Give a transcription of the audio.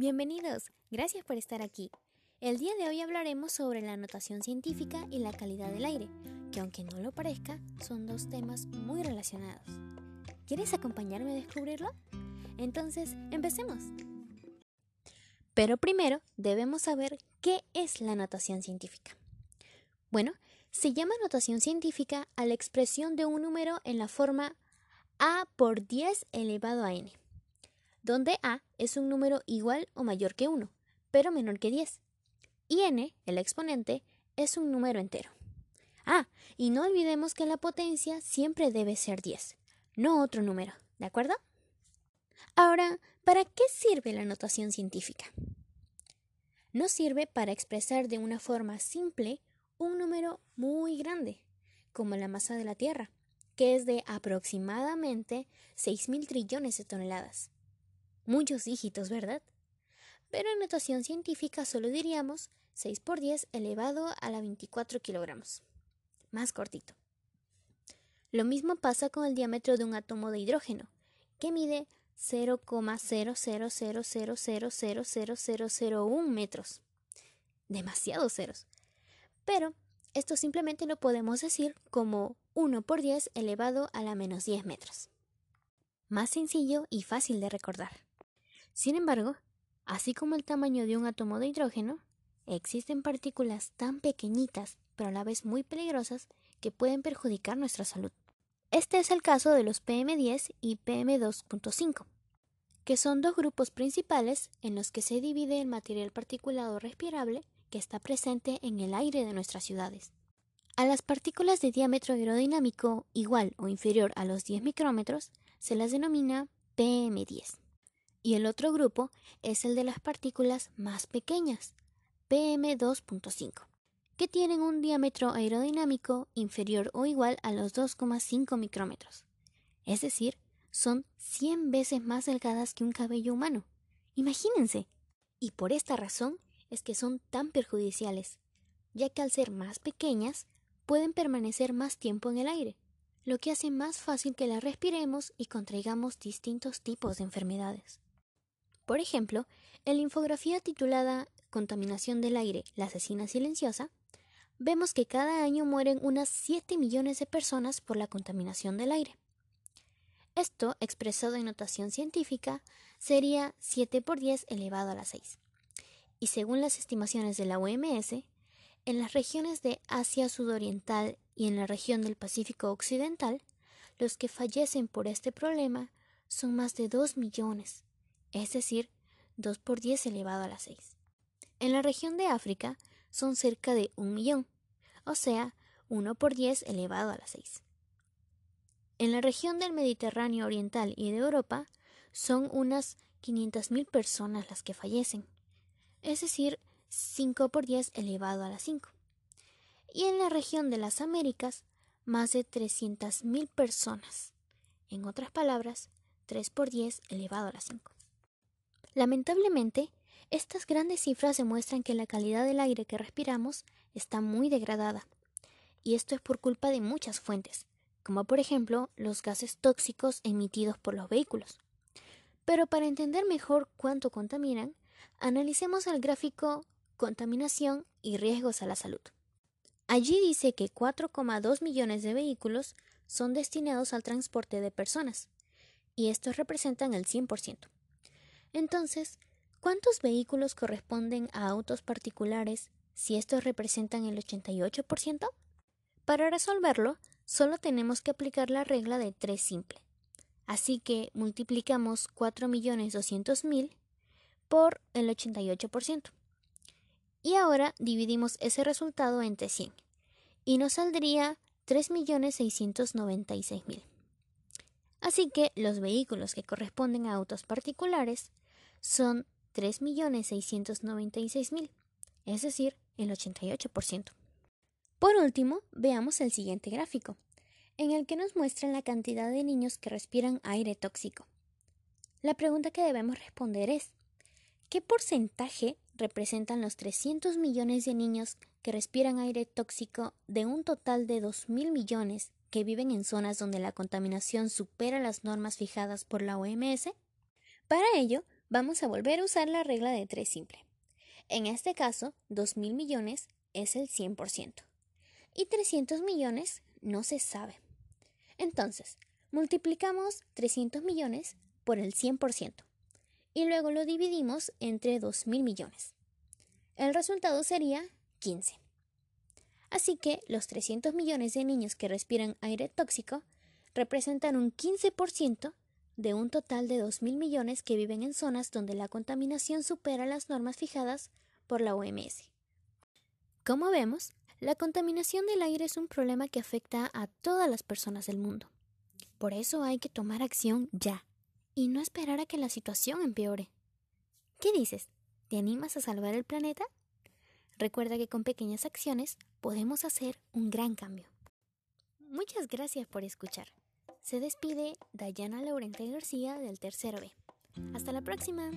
Bienvenidos, gracias por estar aquí. El día de hoy hablaremos sobre la anotación científica y la calidad del aire, que aunque no lo parezca, son dos temas muy relacionados. ¿Quieres acompañarme a descubrirlo? Entonces, empecemos. Pero primero debemos saber qué es la notación científica. Bueno, se llama notación científica a la expresión de un número en la forma a por 10 elevado a n, donde a es un número igual o mayor que 1, pero menor que 10, y n, el exponente, es un número entero. Ah, y no olvidemos que la potencia siempre debe ser 10, no otro número, ¿de acuerdo? Ahora, ¿para qué sirve la notación científica? Nos sirve para expresar de una forma simple un número muy grande, como la masa de la Tierra, que es de aproximadamente 6.000 trillones de toneladas. Muchos dígitos, ¿verdad? Pero en notación científica solo diríamos 6 por 10 elevado a la 24 kilogramos. Más cortito. Lo mismo pasa con el diámetro de un átomo de hidrógeno, que mide 0,000000001 metros. Demasiados ceros. Pero esto simplemente lo podemos decir como 1 por 10 elevado a la menos 10 metros. Más sencillo y fácil de recordar. Sin embargo, así como el tamaño de un átomo de hidrógeno, existen partículas tan pequeñitas, pero a la vez muy peligrosas, que pueden perjudicar nuestra salud. Este es el caso de los PM10 y PM2.5, que son dos grupos principales en los que se divide el material particulado respirable que está presente en el aire de nuestras ciudades. A las partículas de diámetro aerodinámico igual o inferior a los 10 micrómetros se las denomina PM10. Y el otro grupo es el de las partículas más pequeñas, PM2.5, que tienen un diámetro aerodinámico inferior o igual a los 2,5 micrómetros. Es decir, son 100 veces más delgadas que un cabello humano. Imagínense. Y por esta razón es que son tan perjudiciales, ya que al ser más pequeñas pueden permanecer más tiempo en el aire, lo que hace más fácil que las respiremos y contraigamos distintos tipos de enfermedades. Por ejemplo, en la infografía titulada Contaminación del aire, la asesina silenciosa, vemos que cada año mueren unas 7 millones de personas por la contaminación del aire. Esto, expresado en notación científica, sería 7 por 10 elevado a la 6. Y según las estimaciones de la OMS, en las regiones de Asia Sudoriental y en la región del Pacífico Occidental, los que fallecen por este problema son más de 2 millones, es decir, 2 por 10 elevado a la 6. En la región de África son cerca de un millón, o sea, 1 por 10 elevado a la 6. En la región del Mediterráneo Oriental y de Europa son unas 500.000 personas las que fallecen, es decir, 5 por 10 elevado a la 5. Y en la región de las Américas, más de 300.000 personas. En otras palabras, 3 por 10 elevado a la 5. Lamentablemente, estas grandes cifras demuestran que la calidad del aire que respiramos está muy degradada. Y esto es por culpa de muchas fuentes, como por ejemplo los gases tóxicos emitidos por los vehículos. Pero para entender mejor cuánto contaminan, analicemos el gráfico contaminación y riesgos a la salud. Allí dice que 4,2 millones de vehículos son destinados al transporte de personas, y estos representan el 100%. Entonces, ¿cuántos vehículos corresponden a autos particulares si estos representan el 88%? Para resolverlo, solo tenemos que aplicar la regla de 3 simple. Así que multiplicamos 4.200.000 por el 88%. Y ahora dividimos ese resultado entre 100 y nos saldría 3.696.000. Así que los vehículos que corresponden a autos particulares son 3.696.000, es decir, el 88%. Por último, veamos el siguiente gráfico, en el que nos muestran la cantidad de niños que respiran aire tóxico. La pregunta que debemos responder es, ¿qué porcentaje representan los 300 millones de niños que respiran aire tóxico de un total de 2.000 millones que viven en zonas donde la contaminación supera las normas fijadas por la OMS? Para ello, Vamos a volver a usar la regla de 3 simple. En este caso, 2.000 millones es el 100% y 300 millones no se sabe. Entonces, multiplicamos 300 millones por el 100% y luego lo dividimos entre 2.000 millones. El resultado sería 15. Así que los 300 millones de niños que respiran aire tóxico representan un 15% de un total de 2.000 millones que viven en zonas donde la contaminación supera las normas fijadas por la OMS. Como vemos, la contaminación del aire es un problema que afecta a todas las personas del mundo. Por eso hay que tomar acción ya y no esperar a que la situación empeore. ¿Qué dices? ¿Te animas a salvar el planeta? Recuerda que con pequeñas acciones podemos hacer un gran cambio. Muchas gracias por escuchar. Se despide Dayana Laurente García del Tercero B. Hasta la próxima.